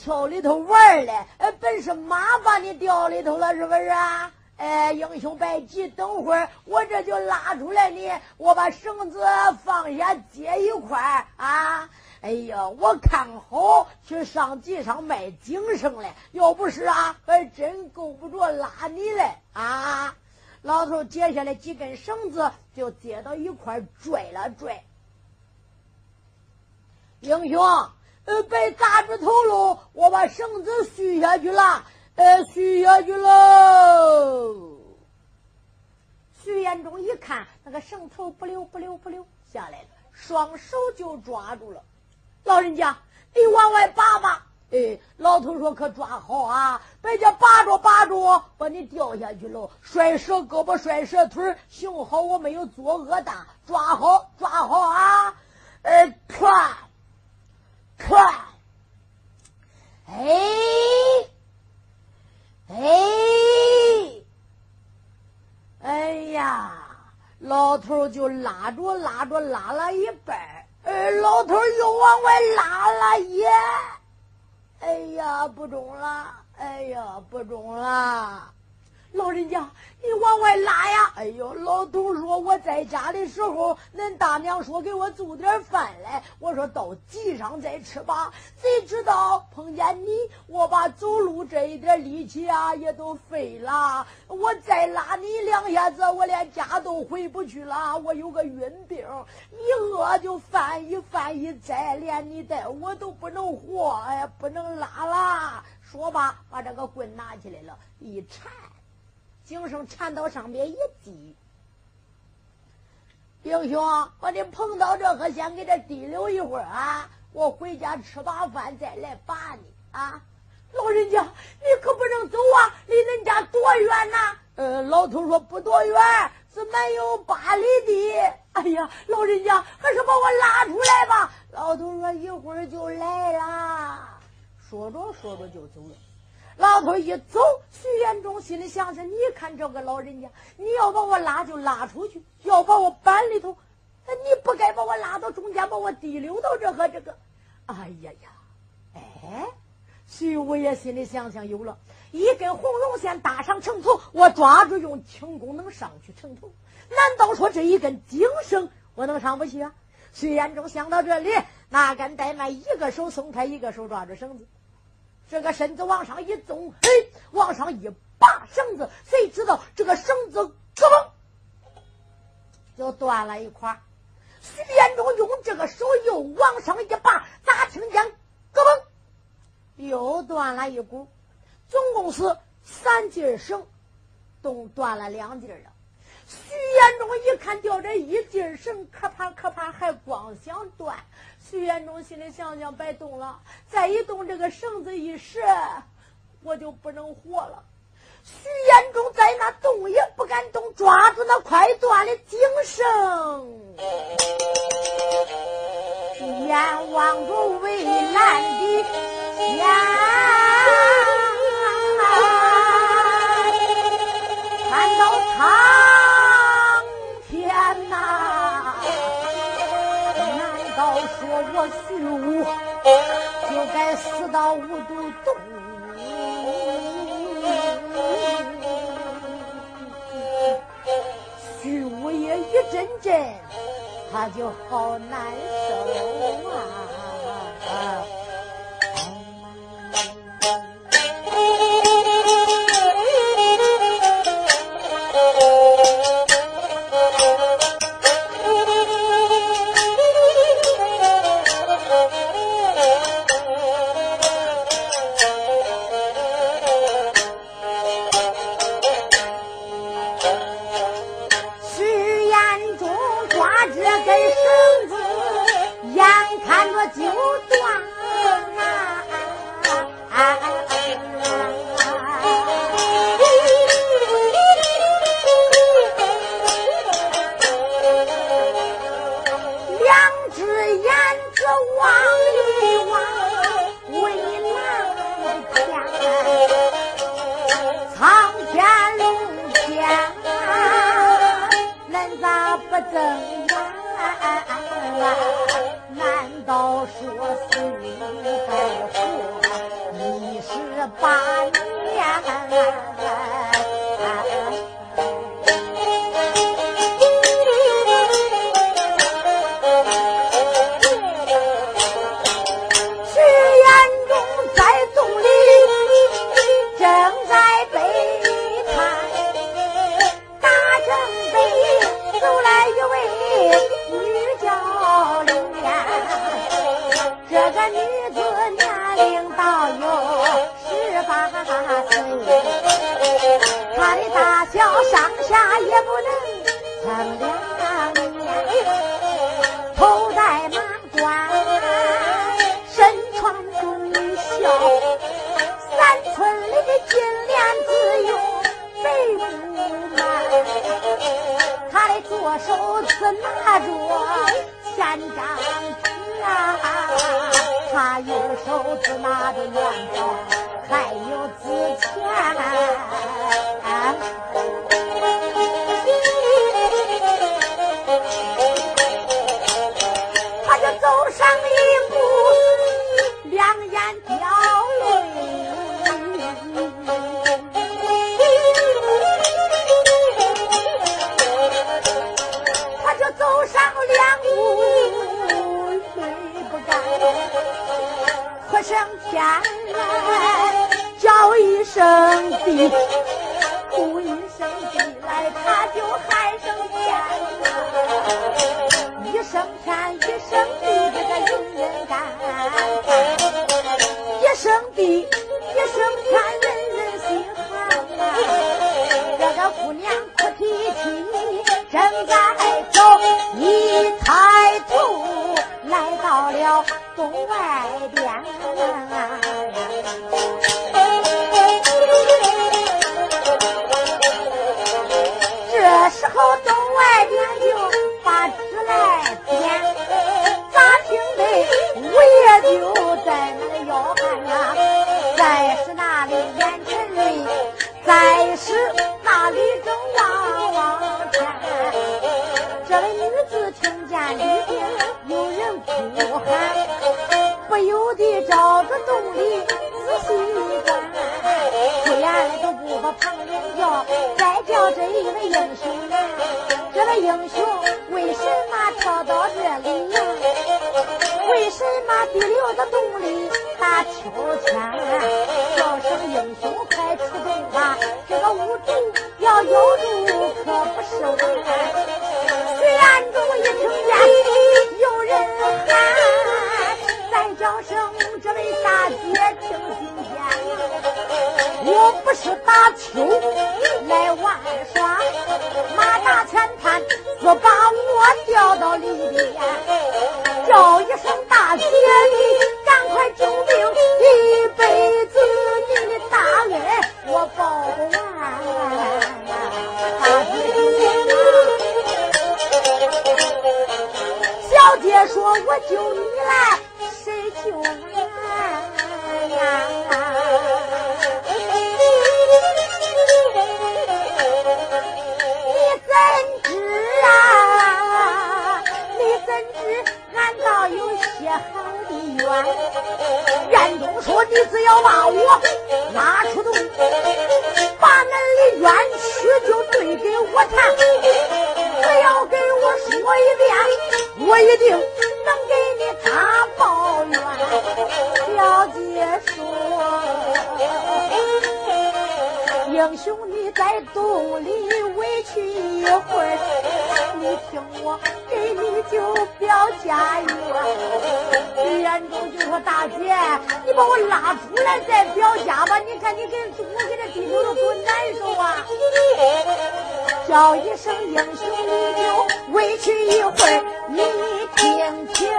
我知道你挑里头玩嘞，本是马把你掉里头了，是不是啊？哎，英雄别急，等会儿我这就拉出来你，我把绳子放下，接一块啊！哎呀，我看好去上集上卖精神嘞，要不是啊，还真够不着拉你嘞啊！老头接下来几根绳子就接到一块拽了拽，英雄，呃，别砸着头喽，我把绳子续下去了。呃，续下去喽！徐延忠一看，那个绳头不溜不溜不溜下来了，双手就抓住了。老人家，你往外拔拔。哎，老头说：“可抓好啊，别叫拔着拔着把你掉下去喽，摔折胳膊摔折腿幸好我没有作恶大，抓好抓好啊！呃，唰唰，哎。哎，哎呀，老头就拉着拉着拉了一半哎，老头又往外拉了一，哎呀，不中了，哎呀，不中了。老人家，你往外拉呀！哎呦，老头说我在家的时候，恁大娘说给我做点饭来，我说到集上再吃吧。谁知道碰见你，我把走路这一点力气啊也都废了。我再拉你两下子，我连家都回不去了。我有个晕病，一饿就犯，一犯一灾，连你带我都不能活，哎，不能拉了。说吧，把这个棍拿起来了，一缠。精神缠到上面一系，英雄，把你碰到这，可先给这提溜一会儿啊！我回家吃罢饭再来拔你啊！老人家，你可不能走啊！离恁家多远呐？呃，老头说不多远，是没有八里地。哎呀，老人家，还是把我拉出来吧。老头说一会儿就来啦。说着说着就走了。老头一走，徐延忠心里想想：你看这个老人家，你要把我拉就拉出去，要把我板里头，你不该把我拉到中间，把我提溜到这和这个。哎呀呀，哎，徐五爷心里想想：有了一根红绒线搭上城头，我抓住用轻功能上去城头。难道说这一根精绳我能上不去啊？徐延忠想到这里，哪敢怠慢，一个手松开，一个手抓住绳子。这个身子往上一纵，嘿，往上一拔绳子，谁知道这个绳子咯嘣就断了一块。徐延忠用这个手又往上一拔，咋听见咯嘣又断了一股？总共是三节绳，都断了两节了。徐延忠一看掉这一节绳，可怕可怕，还光想断。徐延忠心里想想，别动了，再一动这个绳子一折，我就不能活了。徐延忠在那动也不敢动，抓住那快断的精绳，眼望着蔚蓝的天，看到他就该死到无毒洞，徐武也一阵阵，他就好难受啊。他拿着千，张纸啊，他有手指拿着元宝，还有纸钱。兄弟，在洞里委屈一会儿，你听我给你就表家园。”眼中就说：“大姐，你把我拉出来再表家吧！你看你给我给这地头了多难受啊！叫一声英雄，你就委屈一会儿。你听听，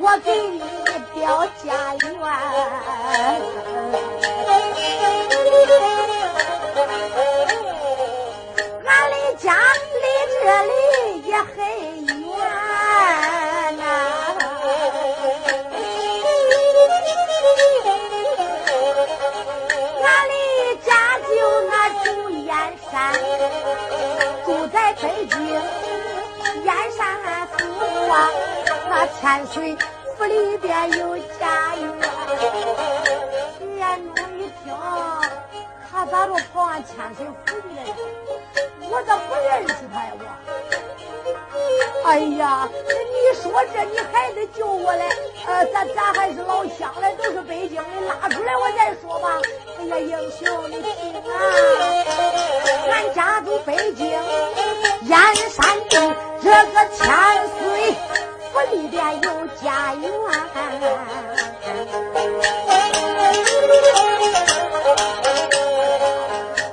我给你表家园。家离这里也很远呐。”山住在北京燕山府啊，那千岁府里边有家园。眼中一听，他咋着跑俺千岁府去了？我咋不认识他呀？我，哎呀，你说这你还得救我嘞？呃，咱咱还是老乡嘞，都是北京的，拉出来我再说吧。哎呀，英雄，你听啊！俺家住北京燕山镇，这个千岁府里边有家园。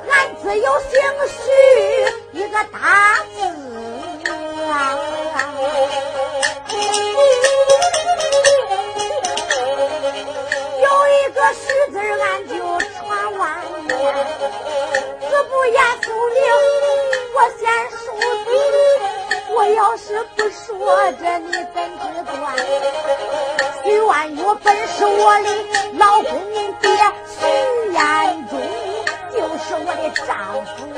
俺只有姓一个大字，有一个徐字俺就传万年。不言聪明，我先说你。我要是不说这，你怎知断？徐万满月本是我的老公丈夫呢。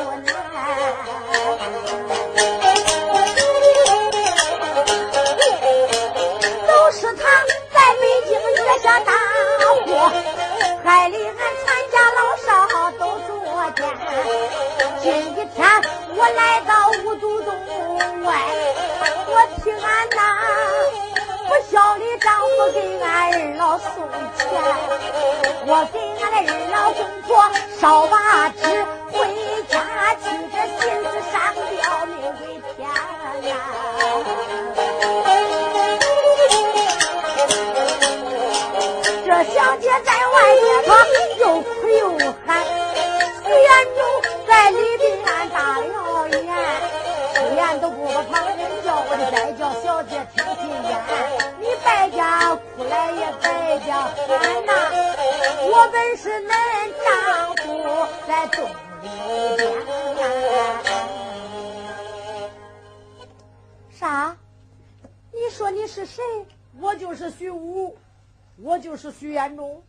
都是他在北京惹下大祸，害得俺全家老少都作践。今一天我来到五都洞外，我替俺那。不孝的丈夫给俺二老送钱，我给俺的二老公婆烧把纸外面她又哭又喊，徐延忠在里边打了眼，眼都顾不旁人叫，我的再叫小姐听听你。败家哭来也败家喊呐！我本是恁丈夫在东里边。啥？你说你是谁？我就是徐武，我就是徐延忠。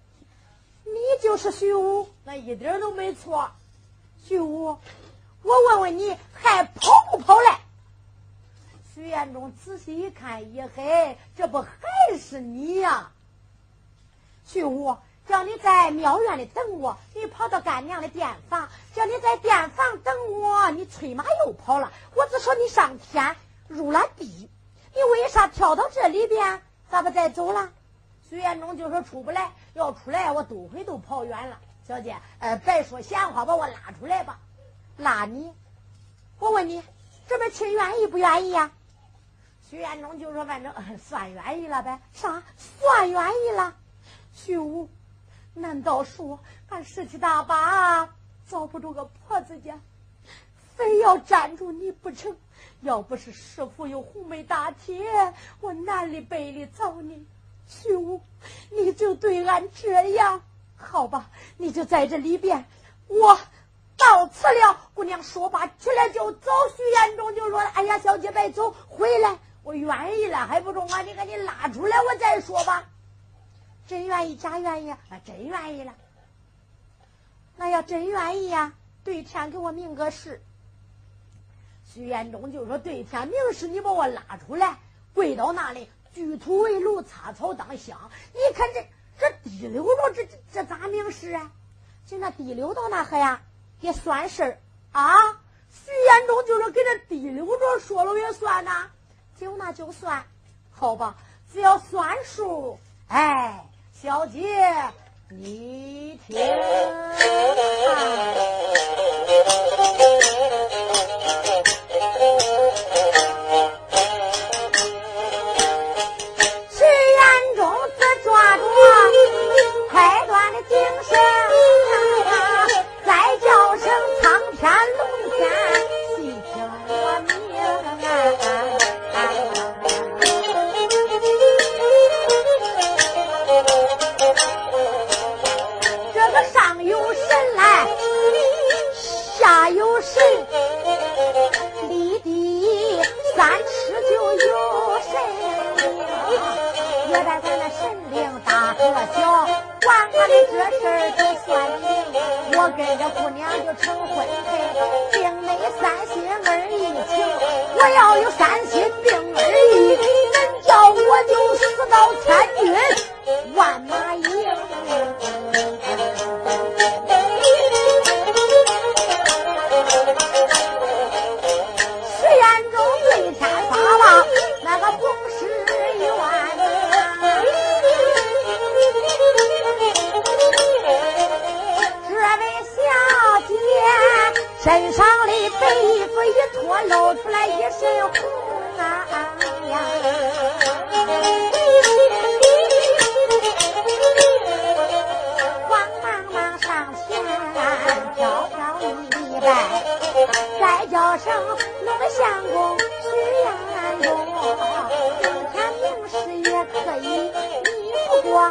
你就是徐武，那一点都没错。徐武，我问问你，还跑不跑来？徐延忠仔细一看，咦嘿，这不还是你呀？徐武，叫你在庙院里等我，你跑到干娘的店房；叫你在店房等我，你催马又跑了。我只说你上天入了地，你为啥跳到这里边？咋不再走了？徐延忠就说出不来，要出来我都会都跑远了。小姐，呃，别说闲话，把我拉出来吧。拉你？我问你，这边亲愿意不愿意呀？徐延忠就说：“反正算愿意了呗，啥算愿意了？徐武，难道说俺十七大八找不着个婆子家，非要粘住你不成？要不是师傅有红梅大铁，我南里北里找你。徐武，你就对俺这样，好吧？你就在这里边，我到此了。姑娘说罢起来就走。徐延忠就说：哎呀，小姐别走，回来。”我愿意了，还不中啊？你赶紧拉出来，我再说吧。真愿意，假愿意啊？真愿意了。那要真愿意呀，对天给我明个誓。徐延忠就说：“对天明誓，你把我拉出来，跪到那里，举土为路，插草当香。你看这这滴溜着，这这咋明示啊？就那滴溜到那还呀，也算事儿啊。”徐延忠就是：“给这滴溜着说了也算呐。”就那就算，好吧，只要算数。哎，小姐，你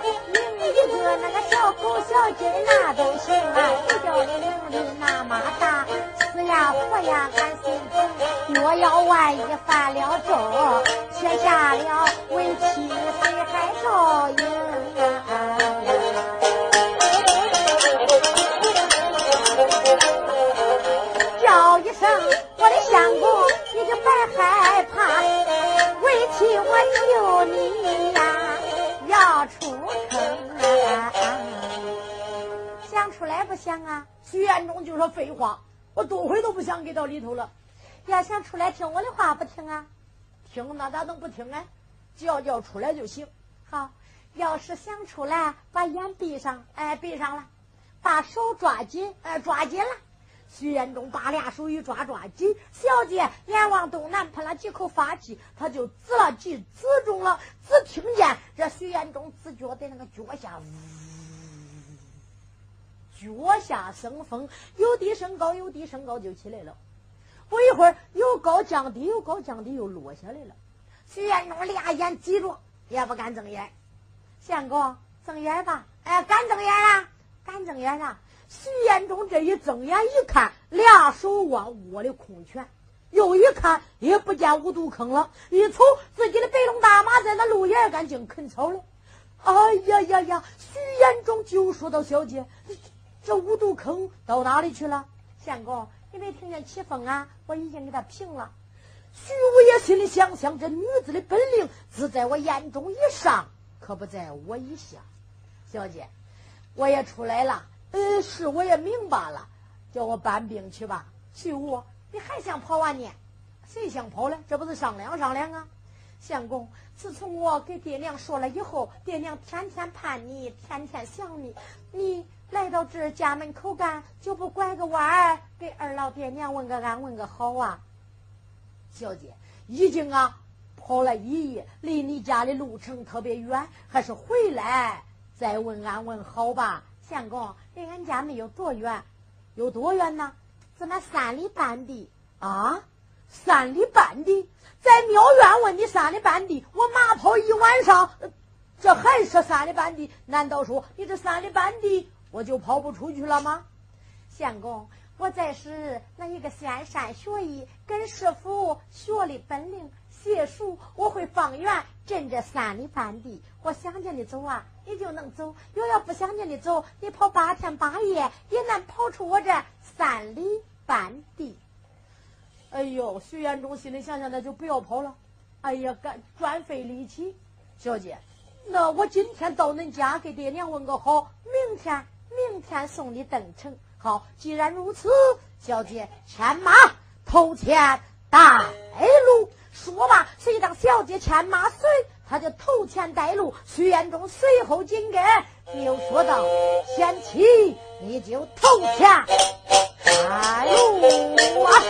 领一个那个小狗小鸡那都行啊谁叫你领的那么大死呀活呀俺心疼若要万一犯了众且下了为妻谁还照应叫一声我的相公你就别害怕为妻我求你呀要出城啊，想出来不想啊？徐彦中就说废话，我多回都不想给到里头了。要想出来听我的话不听啊？听那咋能不听啊？叫叫出来就行。好，要是想出来，把眼闭上，哎，闭上了，把手抓紧，哎，抓紧了。徐延忠把俩手一抓，抓紧。小姐眼望东南，喷了几口发气，他就指了几，指中了。只听见这徐延忠只觉得那个脚下呜，脚下生风，有低升高，有低升高就起来了。不一会儿，有高降低，有高降低，又落下来了。徐延忠俩眼挤着，也不敢睁眼。相公，睁眼吧！哎，敢睁眼啊？敢睁眼啊？徐延忠这一睁眼一看，俩手握握的空拳，又一看也不见五毒坑了。一瞅自己的白龙大马在那路沿干净啃草了。哎呀呀呀！徐延忠就说到：“小姐，这五毒坑到哪里去了？”相公，你没听见起风啊？我已经给他平了。徐五爷心里想想：这女子的本领只在我眼中以上，可不在我以下。小姐，我也出来了。呃，是我也明白了，叫我搬兵去吧。徐武，你还想跑啊你？谁想跑了？这不是商量商量啊？相公，自从我给爹娘说了以后，爹娘天天盼你，天天想你。你来到这家门口干，就不拐个弯儿给二老爹娘问个安，问个好啊？小姐，已经啊跑了一夜，离你家的路程特别远，还是回来再问安问好吧？相公，离俺家没有多远，有多远呢？怎么三里半地啊？三里半地，在庙院问你三里半地，我马跑一晚上，这还是三里半地？难道说你这三里半地我就跑不出去了吗？相公，我在是那一个仙山学艺，跟师傅学的本领。解数，我会方圆镇这三里半地。我想见你走啊，你就能走；又要不想见你走，你跑八天八夜也难跑出我这三里半地。哎呦，徐延忠心里想想，那就不要跑了。哎呀，干专费力气。小姐，那我今天到恁家给爹娘问个好，明天明天送你登城。好，既然如此，小姐牵马头前带路。说吧，谁当小姐牵马随，他就头前带路。徐延忠随后紧跟，又说道：“贤妻，你就头前带路啊。”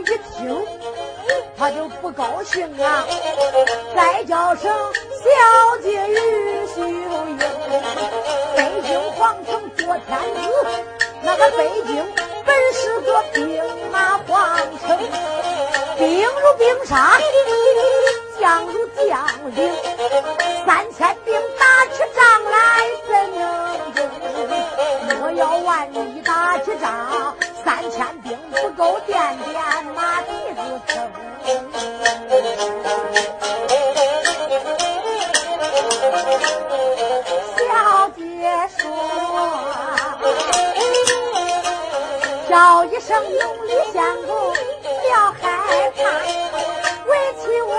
一听他就不高兴啊！再叫声小姐于秀英，北京皇城做天子，那个北京本是个兵马皇城，兵如兵山，将如将领，三千。我点点麻鼻子疼。小姐说，叫一声用力相公，不要害怕，为妻我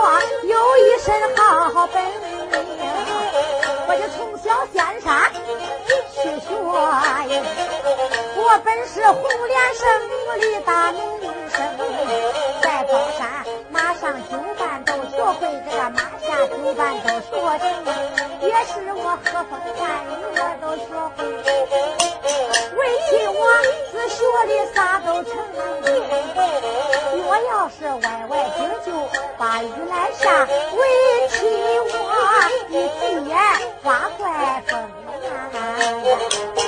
有一身好本领，我就从小仙山去学，我本是红莲圣。力把门铃声，在宝山马上九半斗，学会这个马下九半斗学成，也是我和风战雨我都学会。为亲王子学的啥都成，我要是歪歪筋就把雨来下，为亲王一句眼刮怪风。啊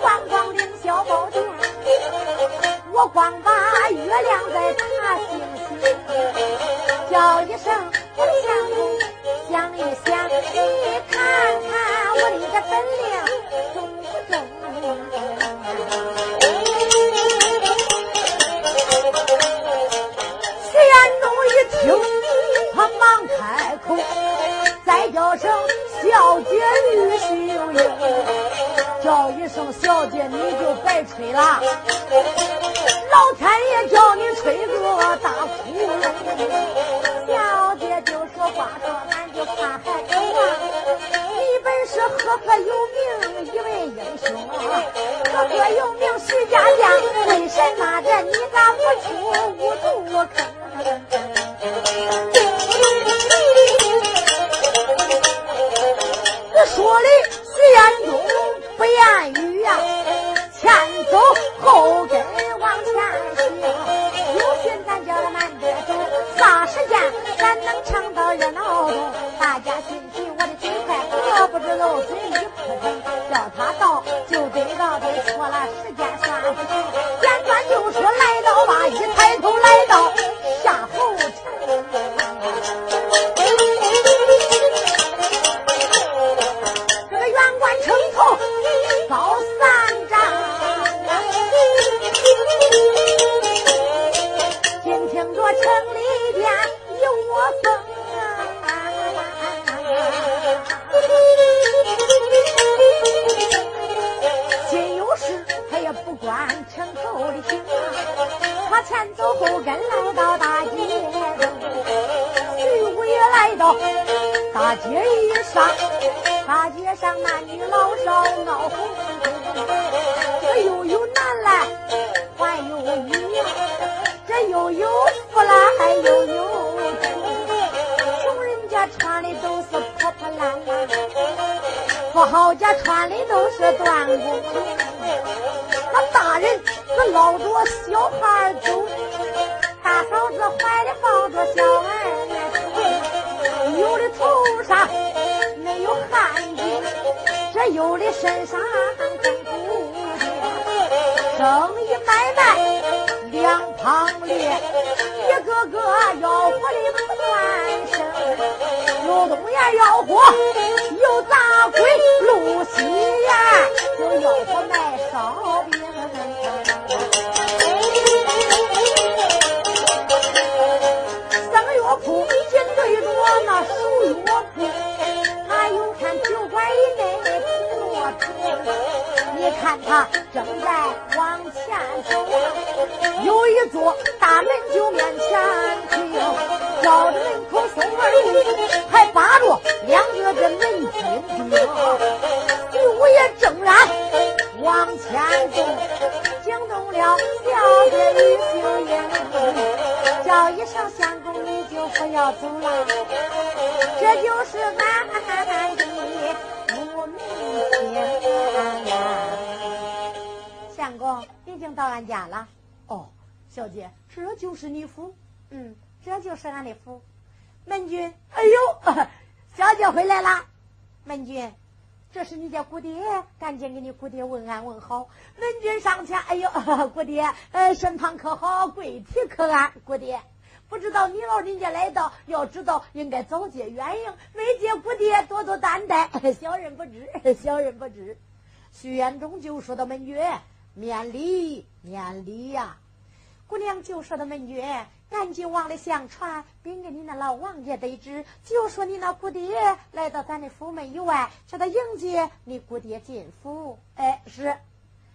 逛逛凌小宝殿，我光把月亮在大星星，叫一声，我想你想一想，你看看我的本领。像小姐，你就白吹了。经到俺家了。哦，小姐，这就是你府？嗯，这就是俺的府。门君，哎呦，小姐回来了。门君，这是你家姑爹，赶紧给你姑爹问安问好。门君上前，哎呦，姑爹，呃，身旁可好？跪体可安？姑爹，不知道你老人家来到，要知道应该早接远迎，没接姑爹多多担待，小人不知，小人不知。徐元忠就说到门军，免礼，免礼呀。姑娘就说的门女。赶紧往里相传，禀给你那老王爷得知，就说你那姑爹来到咱的府门以外，叫他迎接你姑爹进府。哎，是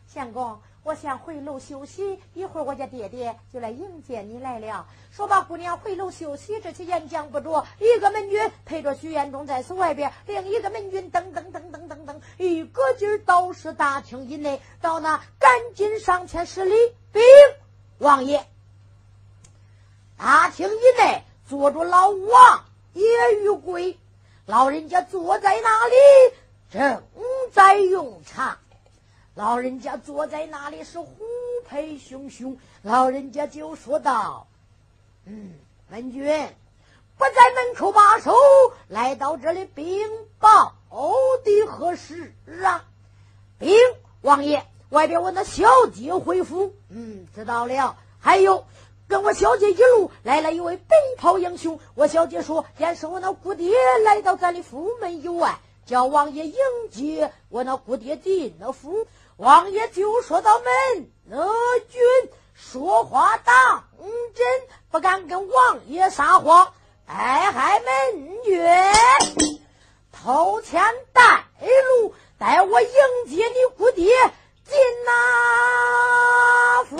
相公，我先回楼休息，一会儿我家爹爹就来迎接你来了。说罢，姑娘回楼休息，这些言讲不着，一个门军陪着徐延忠在此外边，另一个门军噔噔噔噔噔噔，一个劲儿到是大厅以内，到那赶紧上前施礼，禀王爷。大厅以内坐着老王爷玉贵，老人家坐在那里正在用茶。老人家坐在那里是虎背熊熊，老人家就说道：“嗯，门军不在门口把守，来到这里禀报的何事啊？禀王爷，外边我那小姐回府。嗯，知道了。还有。”跟我小姐一路来了一位白袍英雄，我小姐说，先是我那姑爹来到咱的府门以外，叫王爷迎接我那姑爹进了府。王爷就说到门，那君说话当真，不敢跟王爷撒谎。哎嗨，门君，头前带路，带我迎接你姑爹进那府。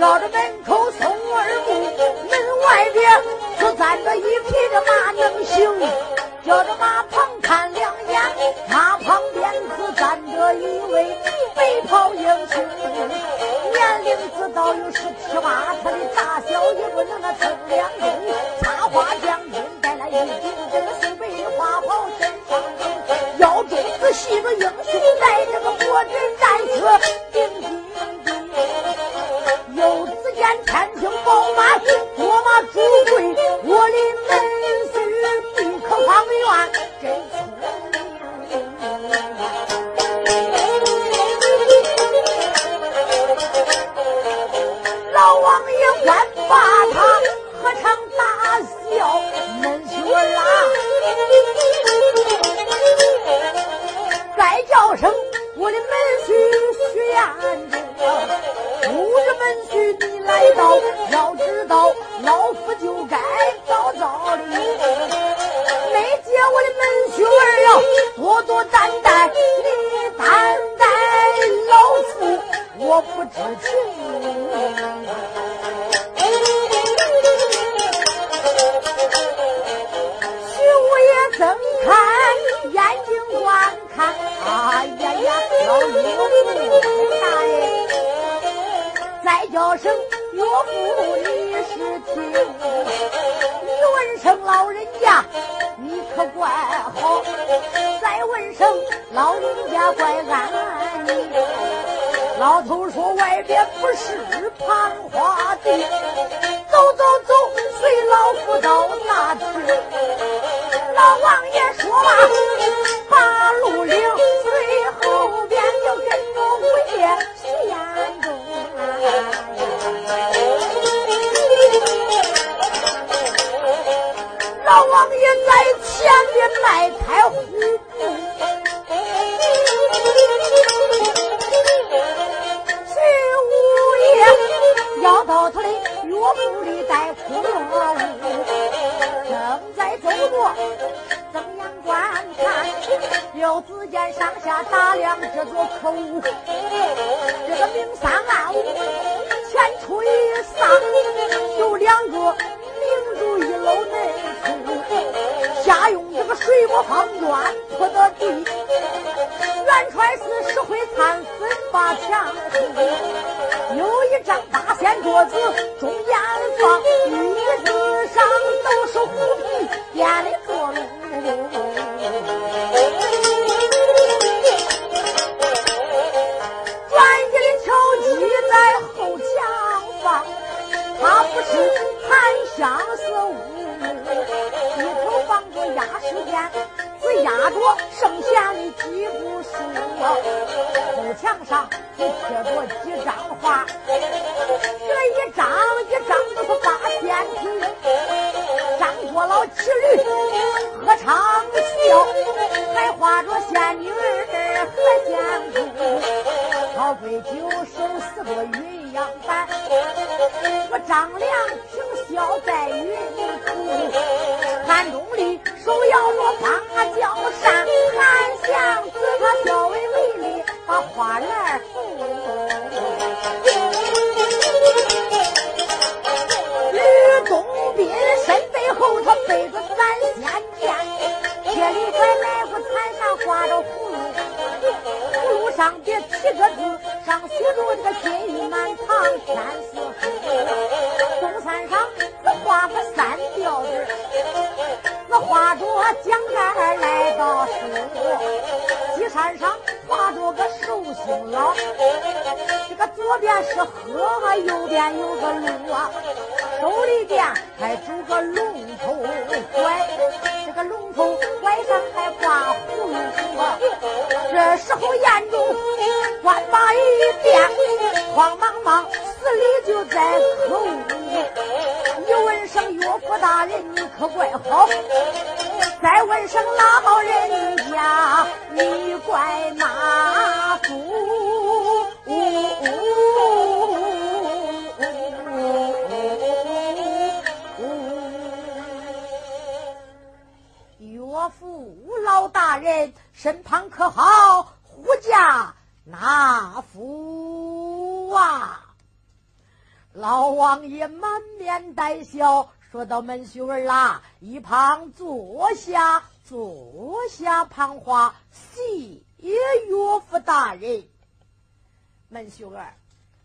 绕着门口松二步，门外边只站着一匹的马能行。叫着马旁看两眼，马旁边只站着一位白袍英雄，年龄自到有十七八，他的大小也不能那称两斤。插花将军带来一顶这个素白花袍真庄重，腰中是细个英雄带着个果人战车。妈老人家怪安逸。老头说外边不是盘花地，走走走，随老夫到那去。老王爷说罢，八路岭随后边就跟着五爷去延中。老王爷在前边迈睁眼观看，又只见上下打量这座口，那福啊？老王爷满面带笑，说到：“门婿儿啦，一旁坐下，坐下，旁话谢岳父大人。门婿儿，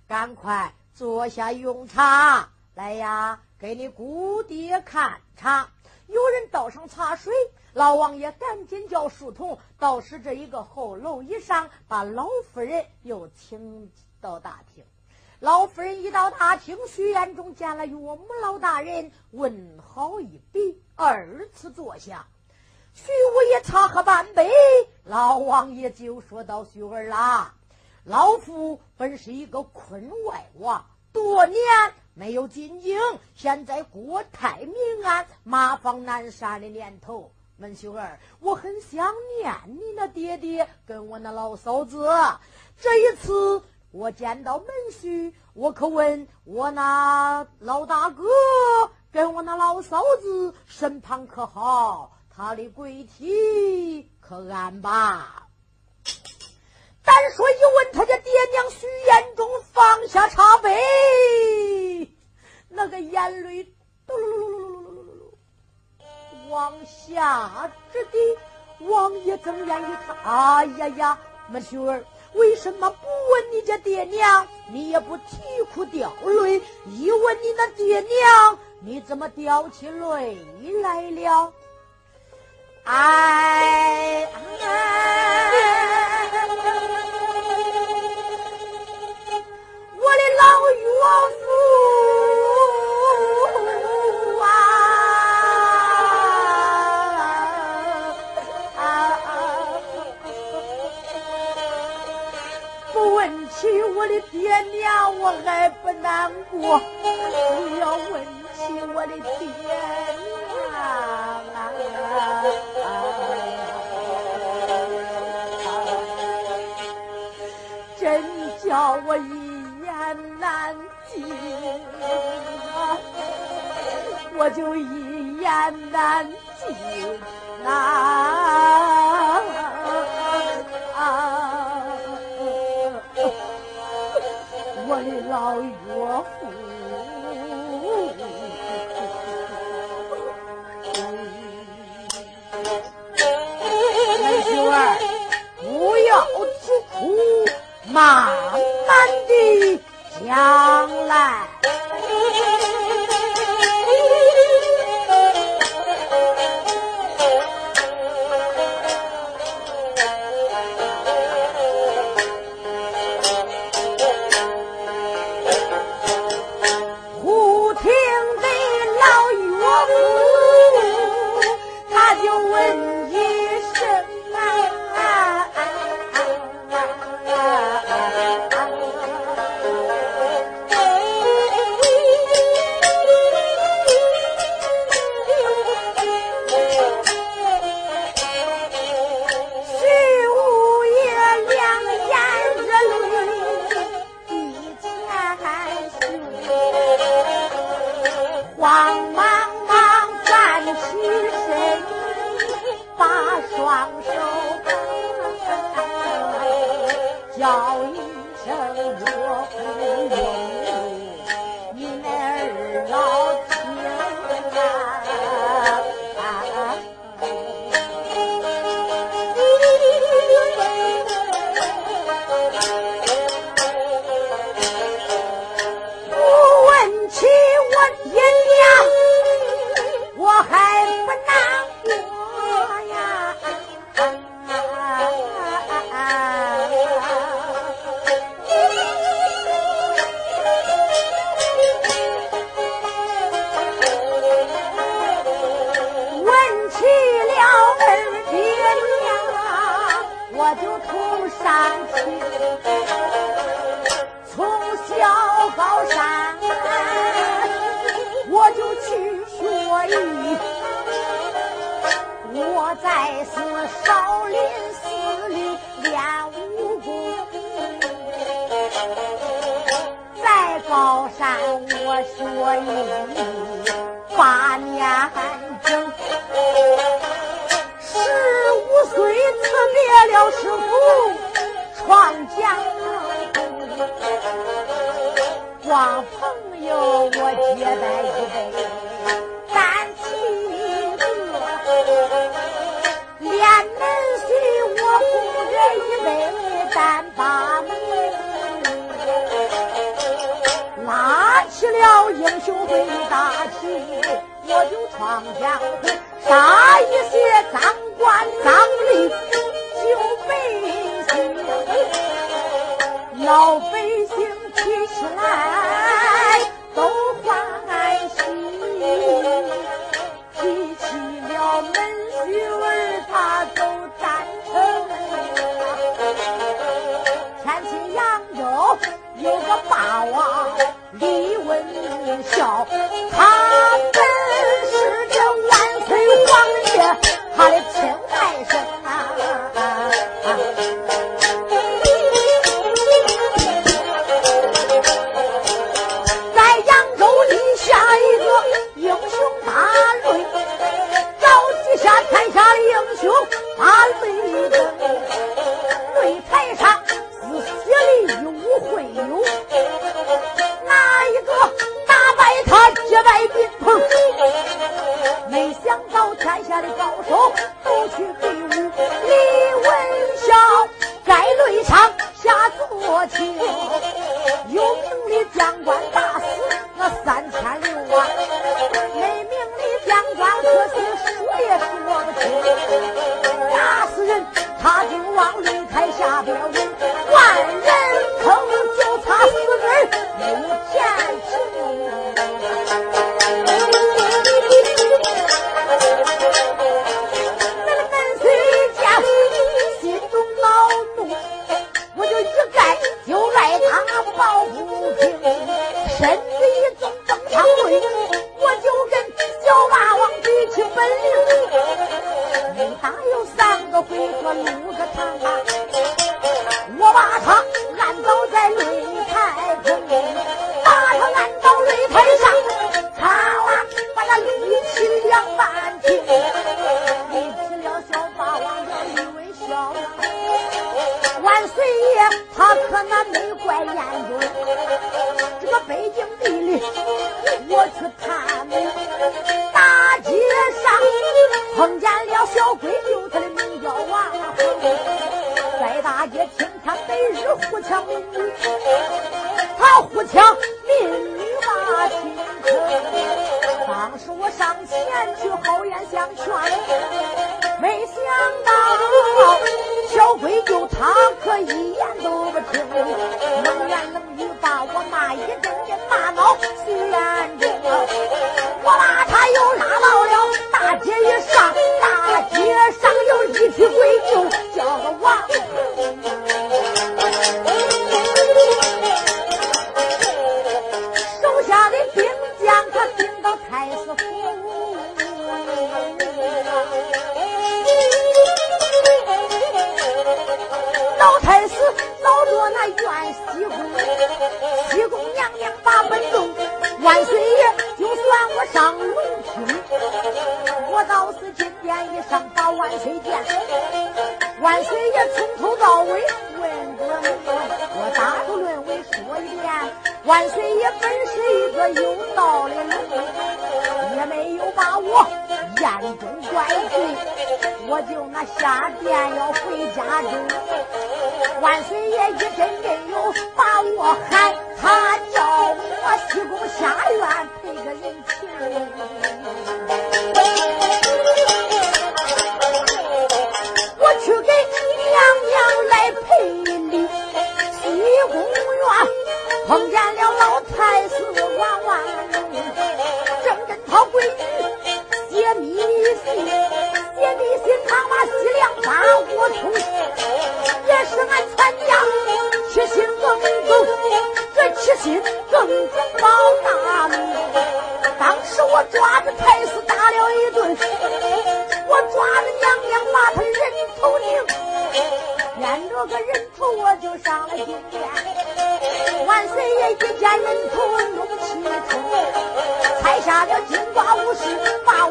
赶快坐下用茶来呀，给你姑爹看茶。有人倒上茶水。”老王爷赶紧叫书童到时这一个后楼一上，把老夫人又请到大厅。老夫人一到大厅，徐延中见了岳母老大人，问好一笔，二次坐下。徐五爷茶喝半杯，老王爷就说到：“徐儿啦，老夫本是一个坤外娃，多年没有进京，现在国泰民安，马放南山的年头。”门秀儿，我很想念你那爹爹跟我那老嫂子。这一次我见到门婿，我可问我那老大哥跟我那老嫂子身旁可好，他的贵体可安吧？单说一问，他家爹娘徐延忠放下茶杯，那个眼泪。往下之地。王爷睁眼一看，哎呀呀，没秀儿，为什么不问你家爹娘？你也不啼哭掉泪。一问你那爹娘，你怎么掉起泪来了？哎，爹娘，我还不难过。你要问起我的爹娘啊。真叫我一言难尽啊！我就一言难尽啊！我的老岳父，媳妇儿，不要吃苦。慢慢的将来。江将里光朋友我结拜一位但气度连门婿我不人一位但把名拉起了英雄会的大旗我就闯江湖杀一些赃官赃吏老百姓提起来都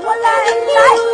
我来来，